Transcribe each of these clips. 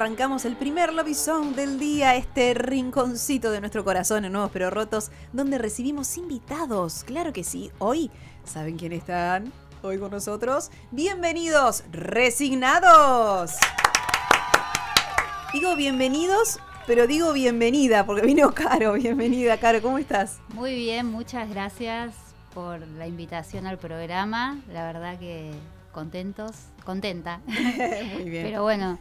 Arrancamos el primer lobizón del día, este rinconcito de nuestro corazón en Nuevos Pero Rotos, donde recibimos invitados. Claro que sí, hoy, ¿saben quién están? Hoy con nosotros. Bienvenidos, resignados. Digo bienvenidos, pero digo bienvenida, porque vino Caro. Bienvenida, Caro, ¿cómo estás? Muy bien, muchas gracias por la invitación al programa. La verdad que contentos, contenta. Muy bien. Pero bueno,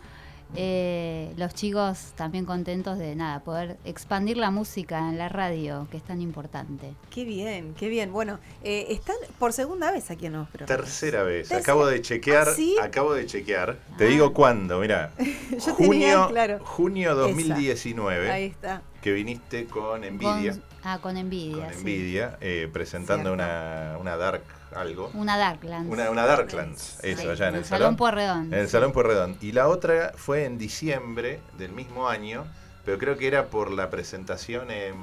eh, los chicos también contentos de nada, poder expandir la música en la radio, que es tan importante. Qué bien, qué bien. Bueno, eh, están por segunda vez aquí en Rotos. Tercera vez. Tercera. Acabo de chequear. ¿Ah, sí? Acabo de chequear. Te Ah. digo cuándo, mira. Yo tenía, junio, claro. junio Esa. 2019, Ahí está. Que viniste con Envidia. Con, ah, con envidia. Con sí. Envidia, eh, presentando una, una Dark algo. Una Darklands. Una, una Darklands, eso, Sí, allá en el Salón salón. Puerredón. En el sí. Salón Pueyrredón. Y la otra fue en diciembre del mismo año, pero creo que era por la presentación en.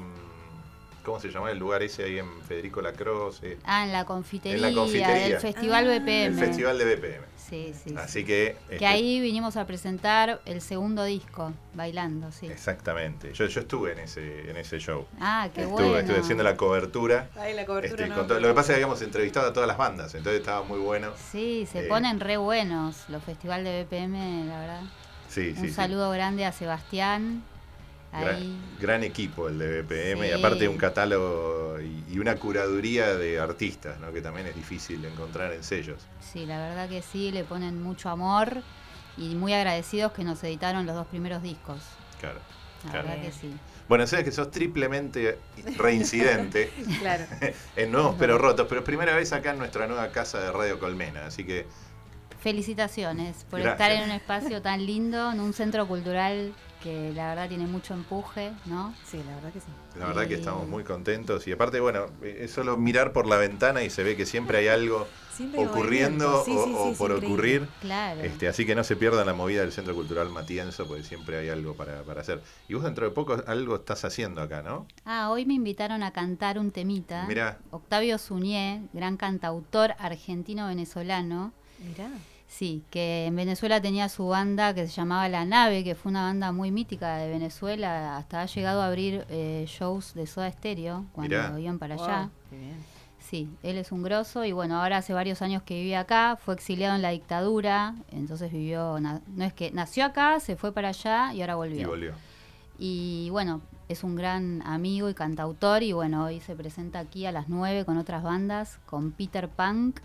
¿Cómo se llama el lugar ese ahí en Federico Lacroze? Ah, en la confitería, En la confitería. del Festival Ah, BPM. El festival de BPM. Sí, sí. Así sí. que. Que este, ahí vinimos a presentar el segundo disco, bailando, sí. Exactamente. Yo, yo estuve en ese, en ese show. Ah, qué estuve, bueno. estuve haciendo la cobertura. Ahí la cobertura. Este, no, todo- lo que pasa es que habíamos entrevistado a todas las bandas, entonces estaba muy bueno. Sí, se Eh, ponen re buenos los festivales de BPM, la verdad. Sí, sí, Un sí. saludo grande a Sebastián. Ahí. Gran, gran equipo el de BPM y Sí. aparte un catálogo y, y una curaduría de artistas, ¿no? que también es difícil encontrar en sellos. Sí, la verdad que sí, le ponen mucho amor y muy agradecidos que nos editaron los dos primeros discos. Claro. La Claro. verdad que sí. Bueno, sabes que sos triplemente reincidente Claro. en Nuevos Pero Rotos, pero es primera vez acá en nuestra nueva casa de Radio Colmena, así que Felicitaciones por Gracias. estar en un espacio tan lindo, en un centro cultural que la verdad tiene mucho empuje, ¿no? Sí, la verdad que sí. la verdad que Y- estamos muy contentos y aparte, bueno, es solo mirar por la ventana y se ve que siempre hay algo Siempre ocurriendo. Sí, o, sí, sí, por ocurrir. Claro. Este, así que no se pierdan la movida del Centro Cultural Matienzo, porque siempre hay algo para, para hacer. Y vos dentro de poco algo estás haciendo acá, ¿no? Ah, hoy me invitaron a cantar un temita. Mirá. Octavio Suñé, gran cantautor argentino-venezolano. Mirá. Sí, que en Venezuela tenía su banda que se llamaba La Nave, que fue una banda muy mítica de Venezuela. Hasta ha llegado a abrir eh, shows de Soda Stereo cuando Mirá. iban para Wow, allá. qué bien. Sí, él es un grosso y bueno, ahora hace varios años que vive acá, fue exiliado en la dictadura, entonces vivió, no es que nació acá, se fue para allá y ahora volvió. Y volvió. Y bueno, es un gran amigo y cantautor y bueno, hoy se presenta aquí a las 9 con otras bandas, con Peter Punk.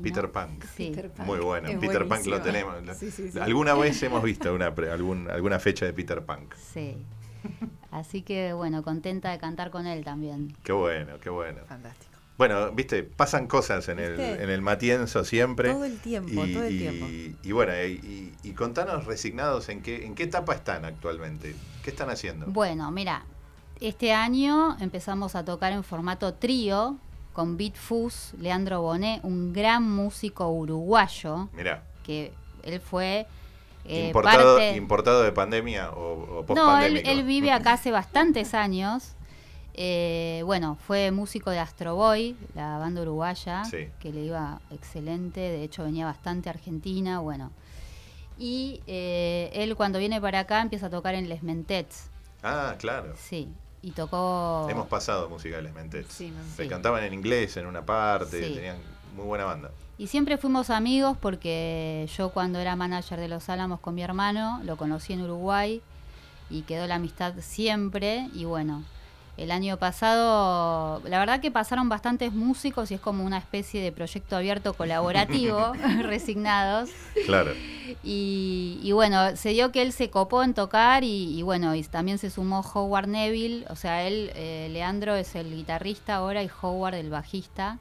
¿No? Peter Punk. Sí. Peter Pan. Muy bueno. Es Peter Punk lo tenemos. Lo- Sí, sí, sí. Alguna vez hemos visto una, pre- algún- alguna fecha de Peter Punk. Sí. Así que bueno, contenta de cantar con él también. Qué bueno, qué bueno. Fantástico. Bueno, viste, pasan cosas en el, en el Matienzo siempre. Todo el tiempo, y, todo el y- tiempo. y bueno, y, y- y contanos resignados en qué, en qué etapa están actualmente. ¿Qué están haciendo? Bueno, mira, este año empezamos a tocar en formato trío con Beat Fus, Leandro Bonet, un gran músico uruguayo, Mirá, que él fue eh, importado, parte... importado de pandemia o, o post No, él, él vive acá hace bastantes años. Eh, bueno, fue músico de Astro Boy, la banda uruguaya, Sí. que le iba excelente, de hecho venía bastante a Argentina, bueno. Y eh, él cuando viene para acá empieza a tocar en Les Mentets, Ah, claro. sí, y tocó... Hemos pasado musicales, mente. Sí. Se Sí. cantaban en inglés en una parte, Sí. tenían muy buena banda. Y siempre fuimos amigos porque yo cuando era manager de Los Álamos con mi hermano, lo conocí en Uruguay y quedó la amistad siempre. Y bueno, el año pasado, la verdad que pasaron bastantes músicos y es como una especie de proyecto abierto colaborativo, resignados. Claro. Y, y bueno, se dio que él se copó en tocar y, y bueno, y también se sumó Howard Neville, o sea, él, eh, Leandro es el guitarrista ahora y Howard el bajista.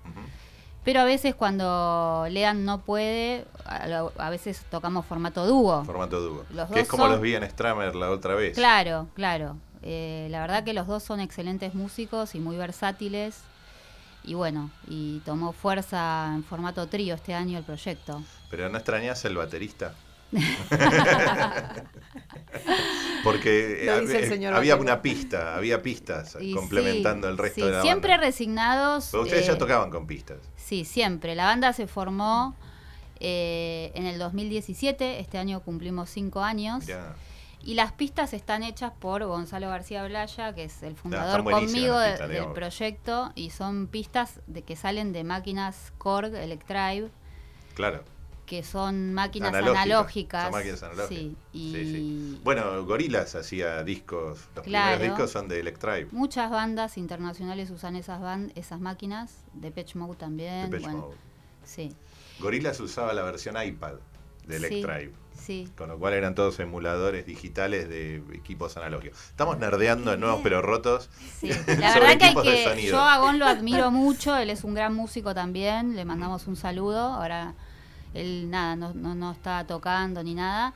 Pero a veces cuando Lean no puede, a, veces tocamos formato dúo. Formato dúo. Que es como son- los vi en Stramer la otra vez. Claro, claro. Eh, la verdad que los dos son excelentes músicos y muy versátiles. y bueno, y tomó fuerza en formato trío este año el proyecto. Pero no extrañas el baterista. Porque eh, dice el señor había una pista, había pistas Y complementando sí, el resto sí, de la Siempre banda. resignados. Pero ustedes ya eh, tocaban con pistas. Sí, siempre. La banda se formó eh, en el 2017, este año cumplimos cinco años. Mirá, Y las pistas están hechas por Gonzalo García Blaya, que es el fundador conmigo las de- pistas, del digamos. proyecto, y son pistas de que salen de máquinas Korg Electrive, claro. que son máquinas Analógicas, analógicas. son máquinas analógicas. Sí, y Sí, sí. Bueno, Gorilas hacía discos. Los Claro. primeros discos son de Electrive. muchas bandas internacionales usan esas ban- esas máquinas, Depeche Mode también. Depeche bueno, Mode. sí, Gorilas usaba la versión iPad de Sí. Sí. Con lo cual eran todos emuladores digitales de equipos analógicos. Estamos nerdeando en nuevos pero rotos. Sí, sobre la verdad que, hay que yo a Gon lo admiro mucho, él es un gran músico también, le mandamos un saludo, ahora él nada, no, no, no está tocando ni nada.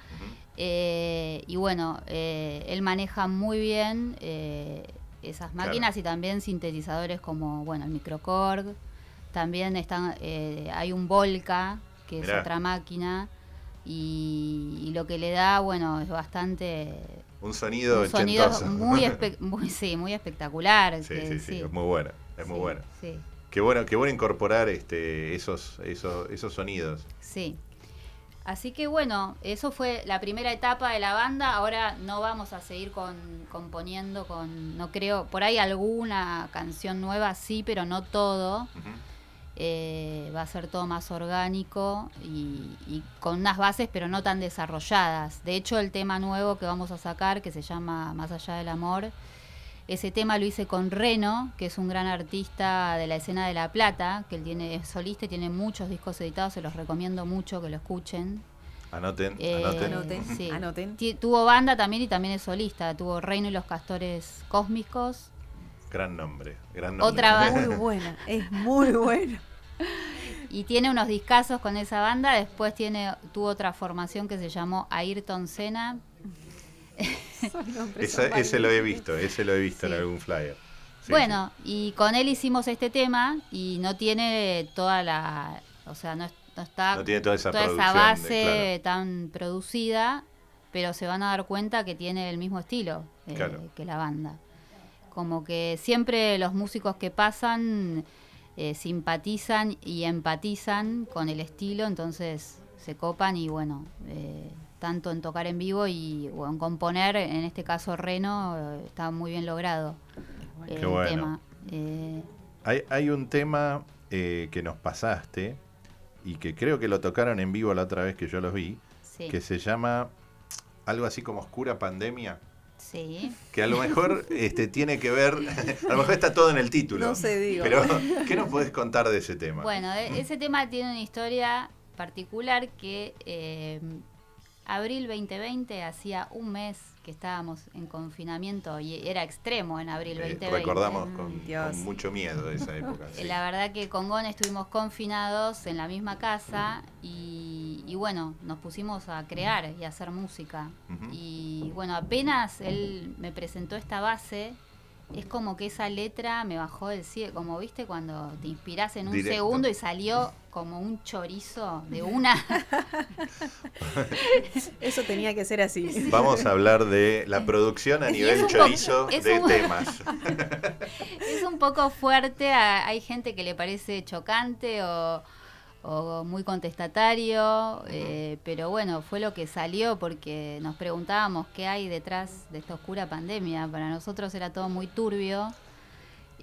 Eh, y bueno, eh, él maneja muy bien eh, esas Claro. máquinas y también sintetizadores como bueno el microcorg. También están, eh, hay un Volca, que es otra máquina, y, y lo que le da, bueno, es bastante Un sonido un sonido muy, muy, sí, muy espectacular. sí, que sí, sí, es muy buena. Es muy Sí, buena. Sí, Qué bueno, qué bueno incorporar este, esos, esos, esos sonidos. sí. Así que bueno, eso fue la primera etapa de la banda. Ahora no vamos a seguir con, componiendo con, no creo, por ahí alguna canción nueva sí, pero no todo. Ujú. Eh, va a ser todo más orgánico y, y con unas bases pero no tan desarrolladas. De hecho, el tema nuevo que vamos a sacar, que se llama Más allá del amor, ese tema lo hice con Reno, que es un gran artista de la escena de La Plata, que él tiene, es solista y tiene muchos discos editados, se los recomiendo mucho que lo escuchen. Anoten, Eh, anoten. Anoten, sí. anoten. Ti- Tuvo banda también y también es solista, tuvo Reino y los Castores Cósmicos. Gran nombre, gran nombre. Otra banda. Muy buena, es muy buena. Y tiene unos discazos con esa banda. Después tiene, tuvo otra formación que se llamó Ayrton Senna. Esa- ese lo he visto, ese lo he visto en Sí. algún flyer. Sí, bueno, y con él hicimos este tema y no tiene toda la. O sea, no, es- no está No tiene toda esa toda producción de- base tan producida, pero se van a dar cuenta que tiene el mismo estilo eh, Claro. que la banda. Como que siempre los músicos que pasan eh, simpatizan y empatizan con el estilo, entonces se copan y bueno, eh, tanto en tocar en vivo y o en componer, en este caso Reno, eh, está muy bien logrado eh, Qué el bueno. tema. Eh, Hay, hay un tema eh, que nos pasaste y que creo que lo tocaron en vivo la otra vez que yo los vi, sí, que se llama algo así como Oscura Pandemia, sí. que a lo mejor este, tiene que ver, a lo mejor está todo en el título. No sé, digo. Pero, ¿qué nos podés contar de ese tema? Bueno, e- ese tema tiene una historia particular que eh, abril 2020 hacía un mes que estábamos en confinamiento y era extremo en abril Eh, 2020. recordamos Mm, con, Dios. con mucho miedo de esa época. Sí. La verdad que con Gon estuvimos confinados en la misma casa y, y bueno, nos pusimos a crear y a hacer música. Y bueno, apenas él me presentó esta base, es como que esa letra me bajó del cielo, como viste cuando te inspirás en un Directo. segundo y salió como un chorizo de una. Eso tenía que ser así. Vamos a hablar de la producción a nivel chorizo es de un- temas. es un poco fuerte, a- hay gente que le parece chocante o, o muy contestatario, eh, pero bueno, fue lo que salió porque nos preguntábamos qué hay detrás de esta oscura pandemia. Para nosotros era todo muy turbio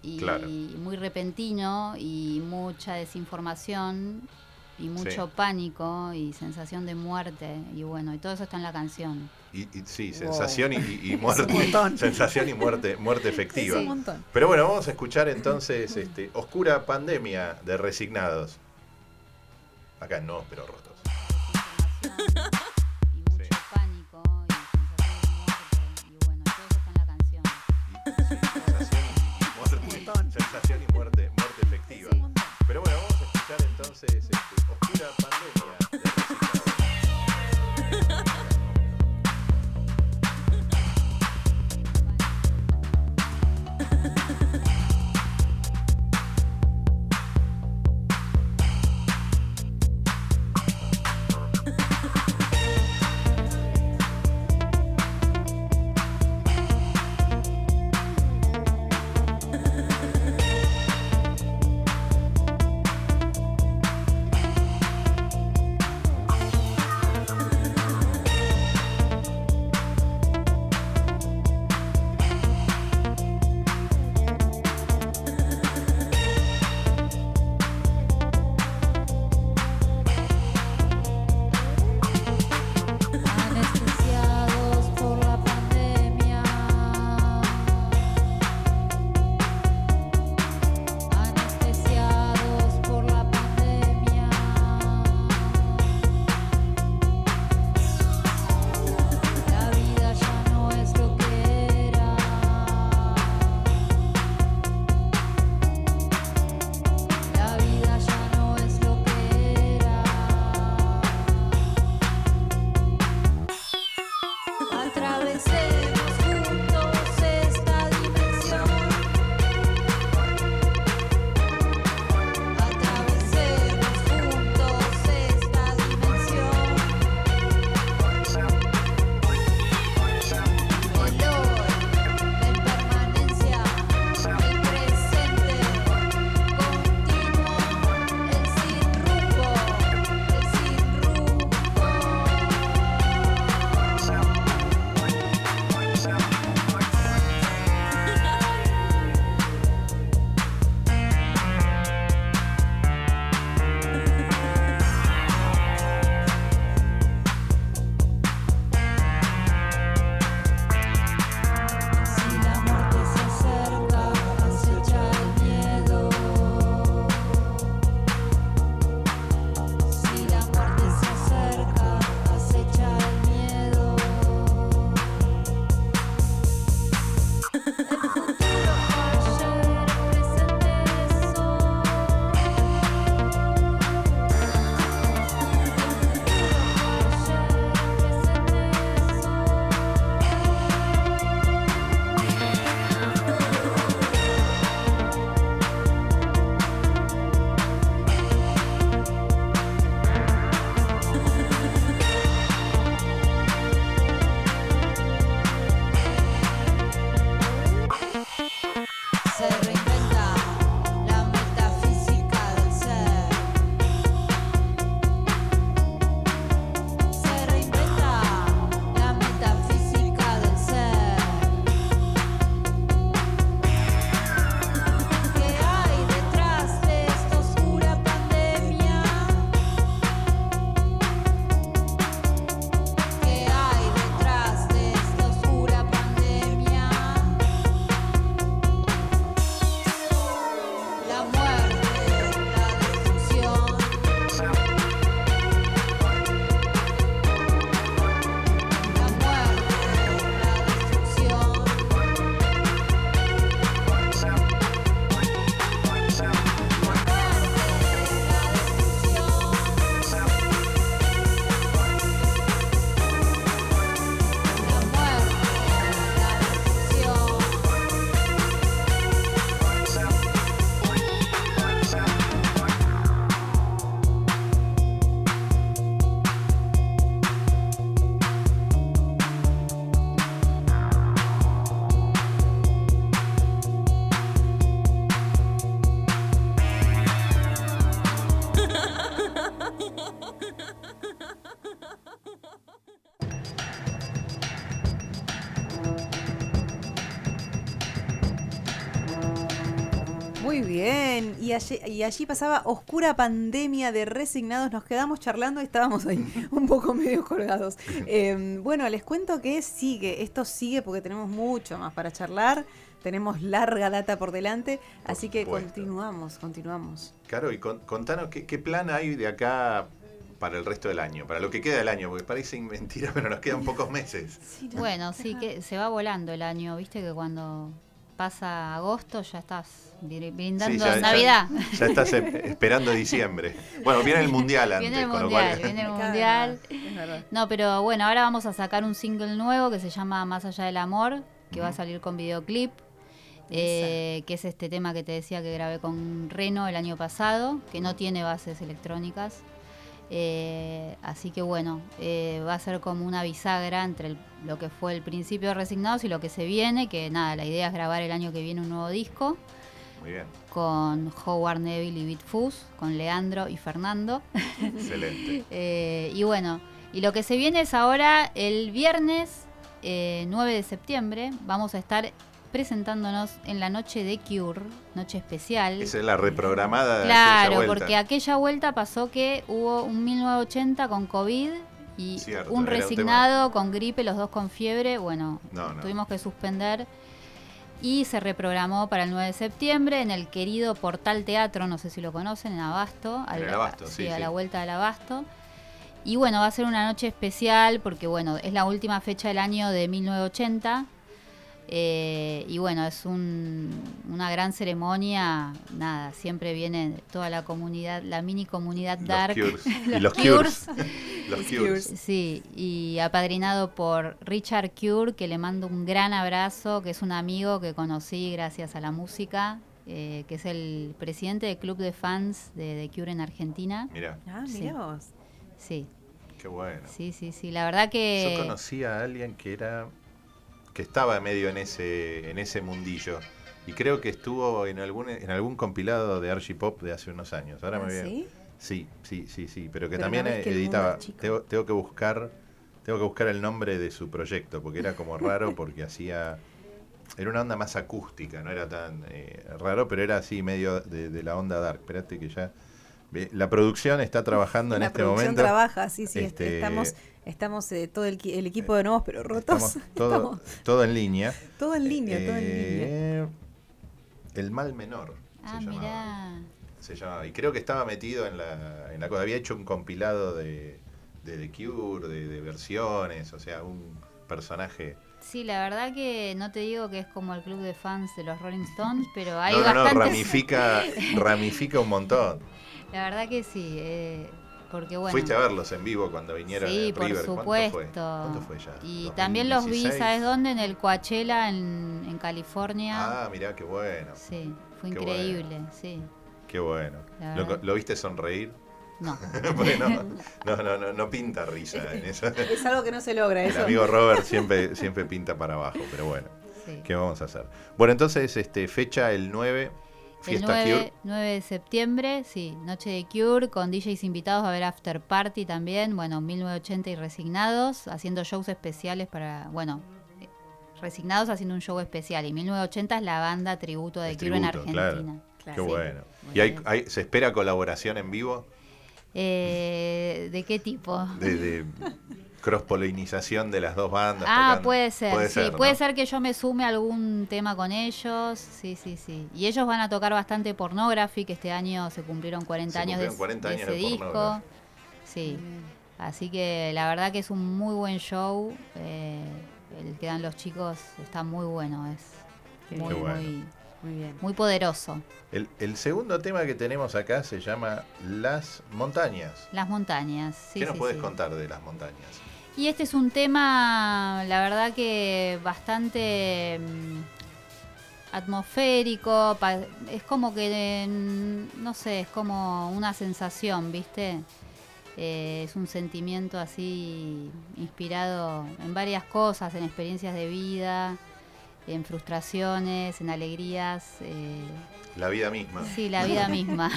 y Claro. muy repentino y mucha desinformación y mucho Sí. pánico y sensación de muerte y bueno, y todo eso está en la canción. Y, y sí, Wow. sensación y, y- y muerte. montón. sensación y muerte, muerte efectiva. Es un montón. Pero bueno, vamos a escuchar entonces este, Oscura Pandemia de Resignados. Acá no, pero rotos. how eh. it. Y allí, y allí pasaba oscura pandemia de resignados. Nos quedamos charlando y estábamos ahí un poco medio colgados. Eh, bueno, les cuento que sigue. Esto sigue porque tenemos mucho más para charlar. Tenemos larga data por delante. Por así que supuesto. continuamos, continuamos. Caro, y con- contanos ¿qué, qué plan hay de acá para el resto del año, para lo que queda del año, porque parece mentira, pero nos quedan pocos meses. Sí, no, Bueno, sí, que se va volando el año, viste que cuando pasa agosto ya estás bri- brindando Sí, ya- ya- Navidad. Ya, estás e- esperando diciembre. Bueno, viene el mundial antes, Viene el con lo mundial, cual. viene el Cada- mundial. Es verdad. No, pero bueno, ahora vamos a sacar un single nuevo que se llama Más allá del amor, que va a salir con videoclip, eh, que es este tema que te decía que grabé con Reno el año pasado, que no tiene bases electrónicas. Eh, así que bueno, eh, va a ser como una bisagra entre el- lo que fue el principio de Resignados y lo que se viene, que nada, la idea es grabar el año que viene un nuevo disco Muy bien, con Howard Neville y Beat Fuzz, con Leandro y Fernando. excelente. Eh, y bueno, y lo que se viene es ahora el viernes eh, 9 de septiembre. Vamos a estar presentándonos en la noche de Cure, noche especial. Esa es la reprogramada de aquella Claro, porque aquella vuelta pasó que hubo un 1980 con COVID y Cierto, un resignado con gripe, los dos con fiebre. Bueno, No, no. tuvimos que suspender. Y se reprogramó para el 9 de septiembre en el querido Portal Teatro, no sé si lo conocen, en Abasto. En al- Abasto, sí, a sí. la vuelta del Abasto. Y bueno, va a ser una noche especial porque bueno, es la última fecha del año de 1980. Eh, y bueno, es un- una gran ceremonia. Nada, siempre viene toda la comunidad, la mini comunidad Los dark. Cures. Y los los Cures. Cures. Los Los Cures. Sí, y apadrinado por Richard Cure, que le mando un gran abrazo, que es un amigo que conocí gracias a la música, eh, que es el presidente del club de fans de, de Cure en Argentina. Mira, Ah, Sí. mirá vos. Sí, qué bueno. sí, sí, sí. La verdad que... Yo conocí a alguien que era que estaba medio en ese en ese mundillo y creo que estuvo en algún en algún compilado de Archie Pop de hace unos años. Ahora Ah, me. ¿sí? Sí, sí, sí, sí, pero que Pero también no mundo editaba. Tengo, tengo que buscar tengo que buscar el nombre de su proyecto porque era como raro porque hacía era una onda más acústica, no era tan eh, raro, pero era así medio de, de la onda dark. Espérate que ya la producción está trabajando en la este producción momento. trabaja, sí, sí. est- Este, Estamos, estamos eh, todo el, qui- el equipo de nuevos pero rotos. Estamos todo, Estamos todo en línea. todo en línea, todo en línea. Eh, El mal menor. Ah, se llamaba. mirá. Se llamaba. Y creo que estaba metido en la, en la cosa. Había hecho un compilado de, de The Cure, de, de versiones, o sea, un personaje. Sí, la verdad que no te digo que es como el club de fans de los Rolling Stones, pero hay no, no, no, ramifica, ramifica un montón. La verdad que sí, eh, porque bueno... Fuiste a verlos en vivo cuando vinieron Sí, en por River. supuesto. ¿Cuánto fue? ¿Cuánto fue ya? Y también los vi, 2016. ¿sabes dónde? En el Coachella, en, en California. Ah, mirá, qué bueno. Sí, fue qué increíble, sí. Qué bueno. ¿Lo, viste sonreír? No, Porque no, no, no, no, pinta risa en eso. Es algo que no se logra El eso. amigo Robert siempre, siempre pinta para abajo, pero bueno, sí. ¿qué vamos a hacer? Bueno, entonces, este, fecha el 9, El fiesta 9, Cure. 9 de septiembre, sí, Noche de Cure, con DJs invitados a ver After Party también, bueno, 1980 y Resignados, haciendo shows especiales para, bueno, eh, Resignados haciendo un show especial, y 1980 es la banda tributo de El Cure en tributo, claro. Argentina. Qué Sí. bueno. ¿Y hay, hay- se espera colaboración en vivo? Eh, ¿De qué tipo? De, de cross-polinización de las dos bandas. Ah, tocando? puede ser, Puede sí, ser, puede ¿no? ser que yo me sume a algún tema con ellos, sí, sí, sí. Y ellos van a tocar bastante Pornography, que este año se cumplieron 40 Se años de, cumplieron 40 de años ese de disco. Pornography. Sí, así que la verdad que es un muy buen show. eh, el que dan los chicos está muy bueno, es Qué muy, bueno. muy, Muy bien. muy poderoso. El, el segundo tema que tenemos acá se llama Las Montañas. Las montañas, sí, ¿Qué nos sí, puedes sí. contar de las montañas? Y este es un tema, la verdad que bastante mm, atmosférico, es como que, mm, no sé, es como una sensación, ¿viste? Eh, es un sentimiento así inspirado en varias cosas, en experiencias de vida, en frustraciones, en alegrías, eh, La vida misma. sí, la vida misma.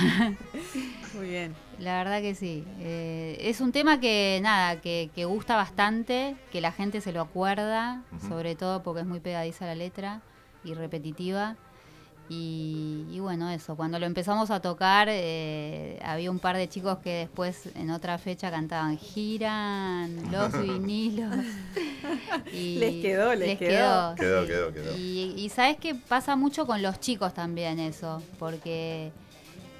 Muy bien. La verdad que sí. Eh, es un tema que, nada, que, que gusta bastante, que la gente se lo acuerda, sobre todo porque es muy pegadiza la letra y repetitiva. Y, y bueno, eso, cuando lo empezamos a tocar, eh, había un par de chicos que después en otra fecha cantaban Giran, los vinilos. Y Les quedó, les quedó. Quedó, sí. quedó, quedó. Y, y sabes que pasa mucho con los chicos también eso, porque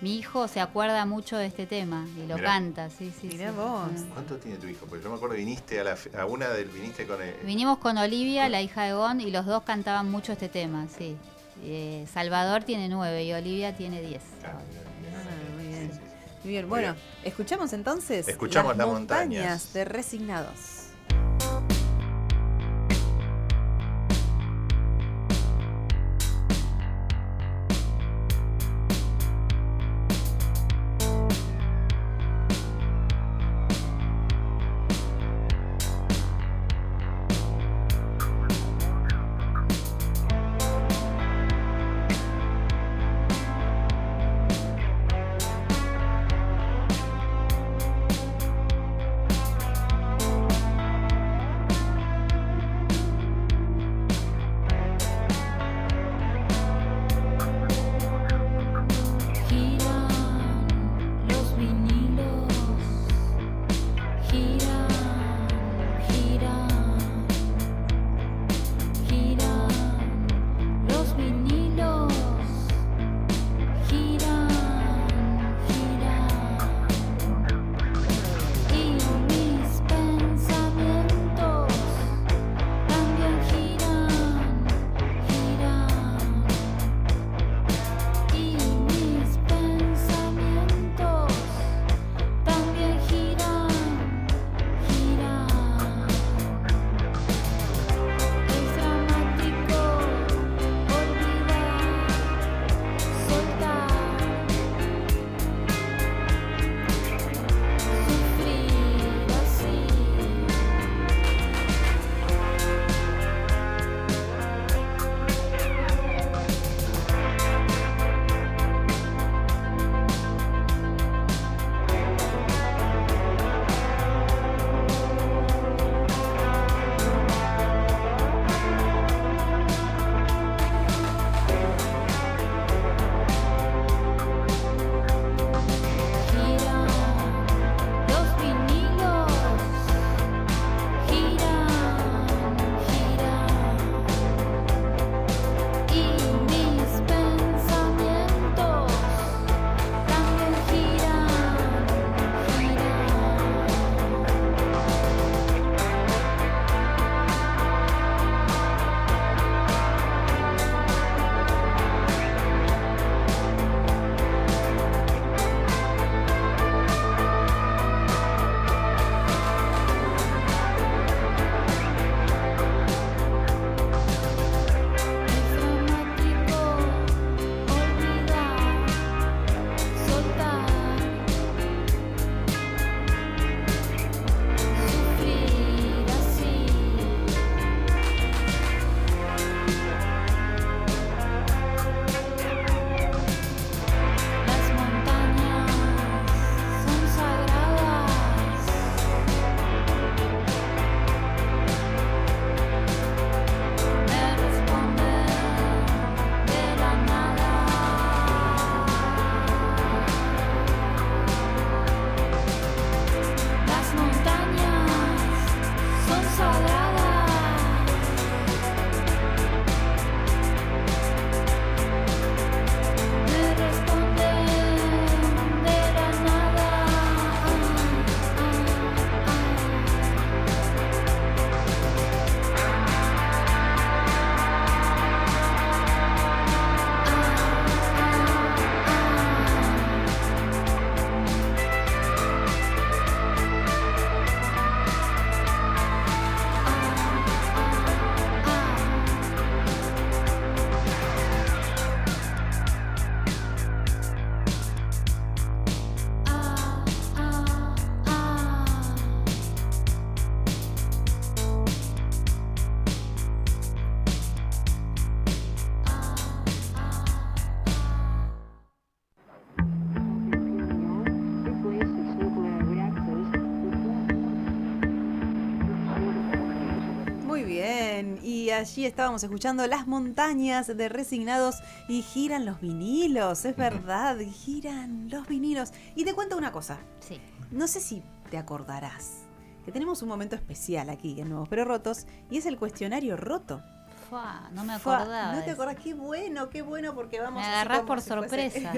mi hijo se acuerda mucho de este tema y lo Mirá. canta, sí, sí. Mirá sí. vos. ¿Cuánto tiene tu hijo? Porque yo me acuerdo que viniste a, la, a una del. Viniste con el. Vinimos con Olivia, la hija de Gon, y los dos cantaban mucho este tema, sí. Eh, Salvador tiene nueve y Olivia tiene diez. Ah, muy bien. sí, sí, sí. Muy bien, Muy bueno, bien. escuchamos entonces Escuchamos las montañas montañas. de. Resignados allí estábamos escuchando las montañas de resignados y giran los vinilos, es verdad, giran los vinilos. Y te cuento una cosa, Sí. no sé si te acordarás que tenemos un momento especial aquí en Nuevos Pero Rotos y es el cuestionario roto. Fua, no me Fua, acordaba. ¿No te acordás? Qué bueno, qué bueno porque vamos Me así agarrás por si sorpresa.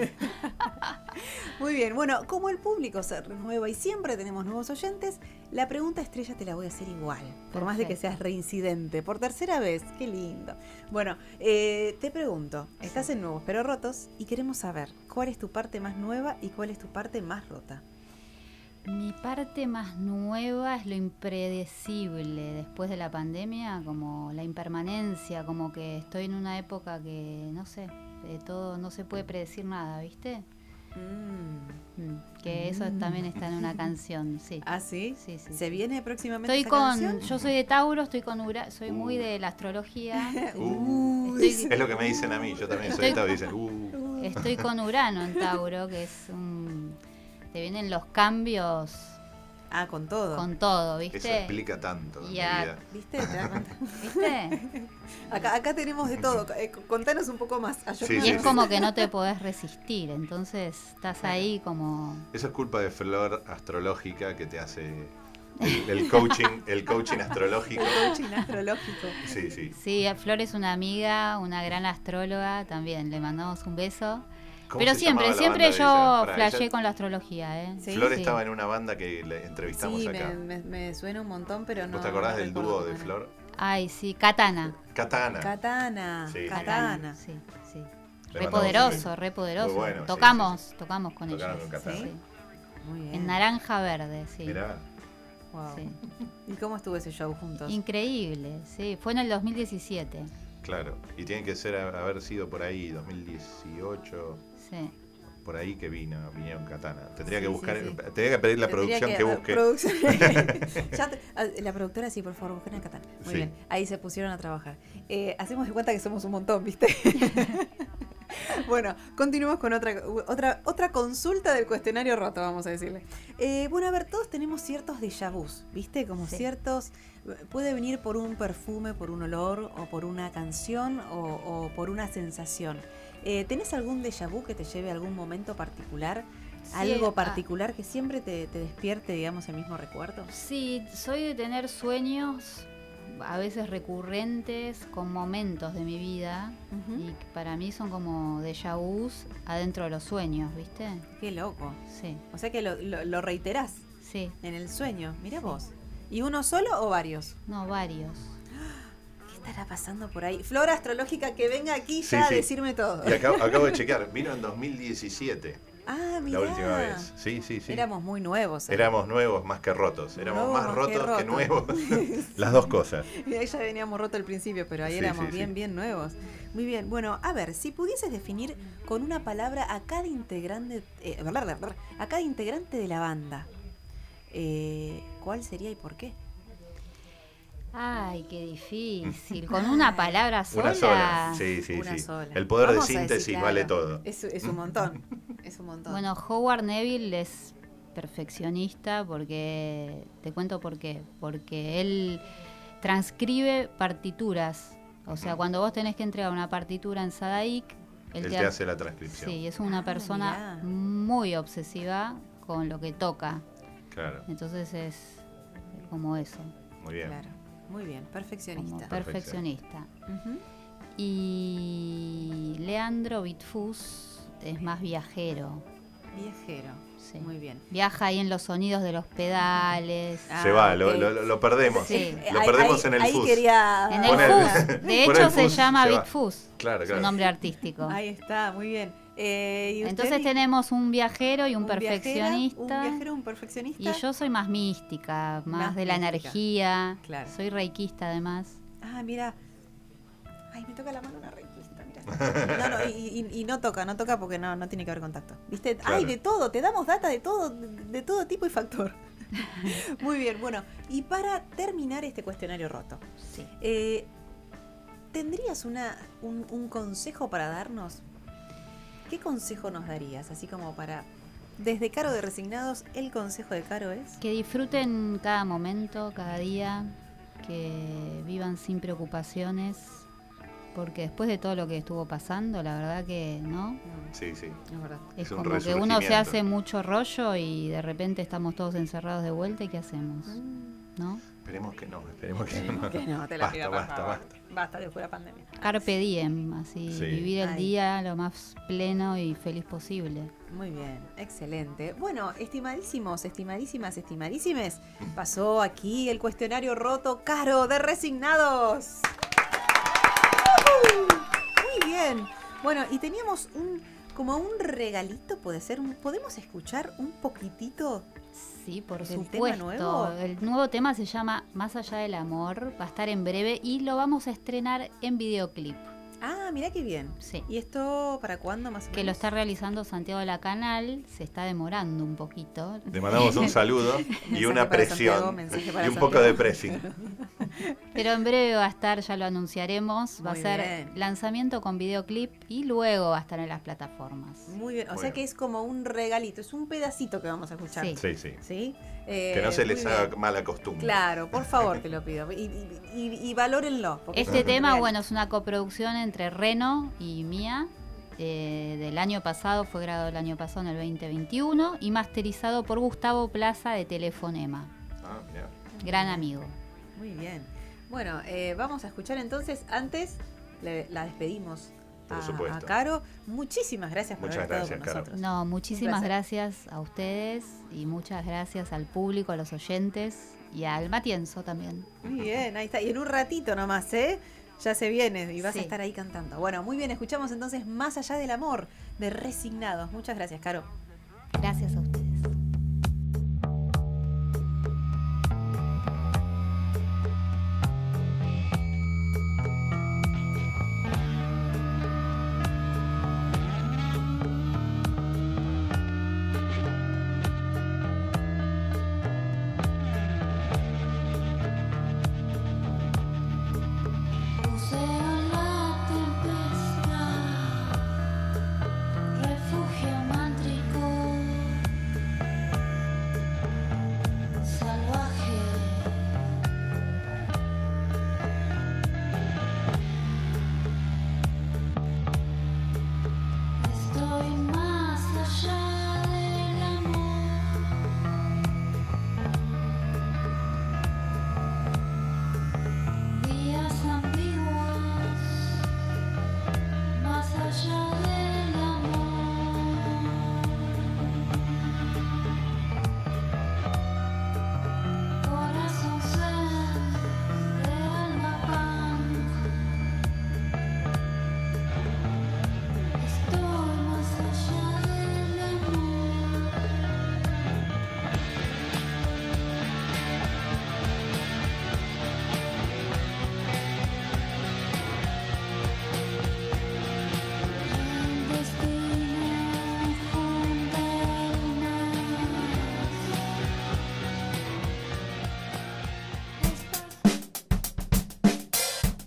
Muy bien, bueno, como el público se renueva y siempre tenemos nuevos oyentes, la pregunta estrella te la voy a hacer igual, por más de que seas reincidente, por tercera vez, qué lindo. Bueno, eh, te pregunto, estás en Nuevos Pero Rotos y queremos saber cuál es tu parte más nueva y cuál es tu parte más rota. Mi parte más nueva es lo impredecible después de la pandemia, como la impermanencia, como que estoy en una época que, no sé, de todo no se puede predecir nada, ¿viste? Mm. Mm, Que eso también está en una canción, sí. ¿Ah, sí? Sí, sí, ¿Se sí. viene próximamente Estoy esa con, canción? yo soy de Tauro, estoy con Ura, soy muy de la astrología. Uh, Estoy- es lo que me dicen a mí, yo también soy de Tauro y dicen, uh, Estoy con Urano en Tauro, que es un... Te vienen los cambios Ah, con todo. con todo, eso ¿viste? explica tanto vida. ¿Viste? ¿Viste? Acá, acá tenemos de todo. Eh, contanos un poco más. Sí, Y sí, es sí. como que no te podés resistir, entonces estás ahí como... Eso es culpa de Flor astrológica que te hace el, el coaching, el coaching astrológico. El coaching astrológico. Sí, sí. Sí, Flor es una amiga, una gran astróloga, también le mandamos un beso. ¿Cómo Pero siempre, siempre yo ella- con la astrología, ¿eh? Sí. Flor sí. estaba en una banda que le entrevistamos Sí, acá. me, me- me suena un montón, pero no. ¿Vos te acordás no del dúo de. Flor? Ay, sí, Katana. Katana. Katana. Sí. Katana. Sí, sí. Le Re mandamos poderoso, un- re poderoso. Muy bueno, sí, tocamos, tocamos con Tocaron ellos. con Katana. sí. Muy bien. En naranja verde, sí. Mirá, Wow. sí. ¿Y cómo estuvo ese show juntos? Increíble, sí. Fue en el 2017. claro. Y tiene que ser haber sido por ahí 2018, Sí. por ahí que vino, vinieron Katana. Tendría que buscar, sí, sí. tendría que pedir la Tendría producción que, busque. producción- Ya te- ah, la productora, sí, por favor, busquen a Katana. Muy Sí. bien. Ahí se pusieron a trabajar. Eh, hacemos de cuenta que somos un montón, ¿viste? bueno, continuamos con otra, otra, otra consulta del cuestionario roto, vamos a decirle. Eh, bueno, a ver, todos tenemos ciertos déjà vus, ¿viste? Como Sí. ciertos. Puede venir por un perfume, por un olor, o por una canción, o, o por una sensación. Eh, ¿Tenés algún déjà vu que te lleve a algún momento particular? Sí, algo ah. particular que siempre te, te despierte, digamos, el mismo recuerdo. Sí, soy de tener sueños a veces recurrentes con momentos de mi vida Ujú. y que para mí son como déjà vus adentro de los sueños, ¿viste? Qué loco. Sí, O sea que lo, lo, lo reiterás sí, en el sueño. Mira Sí. vos. ¿Y uno solo o varios? no, varios. ¿Qué estará pasando por ahí? Flora astrológica que venga aquí Sí, ya a decirme todo. Y acabo, acabo de chequear, vino en 2017, Ah, mira. la última vez. Sí, sí, sí. Éramos muy nuevos. ¿eh? Éramos nuevos más que rotos. Éramos Nuevos más más que rotos que, rotos. nuevos. Las dos cosas. Y ahí ya veníamos roto al principio, pero ahí Sí, éramos bien, bien nuevos. Muy bien. Bueno, a ver, si pudieses definir con una palabra a cada integrante, eh, a cada integrante de la banda, eh, ¿cuál sería y por qué? Ay, qué difícil. Con una palabra sola. Una sola. Sí, sí, Una sí. sola. El poder Vamos de decir, síntesis claro, vale todo. Es, es un montón. Es un montón. Bueno, Howard Neville es perfeccionista porque, te cuento por qué, porque él transcribe partituras. O sea, cuando vos tenés que entregar una partitura en Sadaic, Él te hace la transcripción. Sí, es una Ah, persona mirá. muy obsesiva con lo que toca. Claro, Entonces es como eso, muy bien. Claro. Muy bien, perfeccionista. perfeccionista. Y Leandro Bitfus es más viajero. Viajero. Sí. Muy bien. Viaja ahí en los sonidos de los pedales. Ah, Se va, lo, lo- lo perdemos. Sí. Lo perdemos ahí- en el ahí FUS. quería... En el FUS. De hecho el se FUS, llama se. Bitfus, Claro, su claro. nombre artístico. Ahí está, muy bien. Eh, ¿y usted, Entonces tenemos un viajero y un, perfeccionista. un viajero, un perfeccionista. Y yo soy más mística, más, Más de la mística. energía. Claro. Soy reikista además. Ah, mira. Ay, me toca la mano una requista, mira. No, no, y, y- y no toca, no toca porque no, no tiene que haber contacto. ¿Viste? Claro. Ay, de todo, te damos data de todo, de, de todo tipo y factor. Muy bien, bueno, y para terminar este cuestionario roto, Sí. eh, ¿tendrías una, un, un consejo para darnos? ¿Qué consejo nos darías? Así como para, desde Caro de Resignados, el consejo de Caro es... Que disfruten cada momento, cada día, que vivan sin preocupaciones, porque después de todo lo que estuvo pasando, la verdad que no. Sí, sí. Es verdad. Es, Es un como que uno se hace mucho rollo y de repente estamos todos encerrados de vuelta y ¿qué hacemos? Mm. ¿No? Esperemos que no, esperemos que Esperemos no. que no, te la basta, pido, por basta, favor. basta. Basta de pura pandemia. Carpe diem, así, Sí. vivir el Ay. día lo más pleno y feliz posible. Muy bien, excelente. Bueno, estimadísimos, estimadísimas, estimadísimes, pasó aquí el cuestionario roto caro de resignados. Muy bien. Bueno, y teníamos un como un regalito, puede ser, un- podemos escuchar un poquitito. Sí, por ¿Del tema supuesto. nuevo? El nuevo tema se llama Más allá del amor, va a estar en breve y lo vamos a estrenar en videoclip. Ah, mira qué bien. Sí. ¿Y esto para cuándo más o Que lo menos? está realizando Santiago de la Canal, se está demorando un poquito. Le mandamos un saludo y una Santiago, presión y un poco de pressing. Pero en breve va a estar, ya lo anunciaremos, va Muy a ser bien. lanzamiento con videoclip y luego va a estar en las plataformas. Muy bien, o sea que es como un regalito, es un pedacito que vamos a escuchar. Sí. Sí, sí. ¿Sí? Eh, Que no se muy les bien. haga mala costumbre. Claro, por favor, te lo pido. Y, y, y- y valórenlo. Este es tema, real. bueno, es una coproducción entre Reno y Mía. eh, del año pasado, fue grabado el año pasado en el 2021 y masterizado por Gustavo Plaza de Telefonema, Ah, mirá. gran amigo. Muy bien. Bueno, eh, vamos a escuchar entonces, antes le- la despedimos Por a, supuesto. a Caro. Muchísimas gracias por Muchas haber estado gracias, con Caro. nosotros. No, muchísimas gracias a ustedes y muchas gracias al público, a los oyentes y al Matienzo también. Muy bien, ahí está. Y en un ratito nomás, ¿eh? Ya se viene y vas Sí. a estar ahí cantando. Bueno, muy bien, escuchamos entonces Más allá del amor de Resignados. Muchas gracias, Caro. Gracias a ustedes.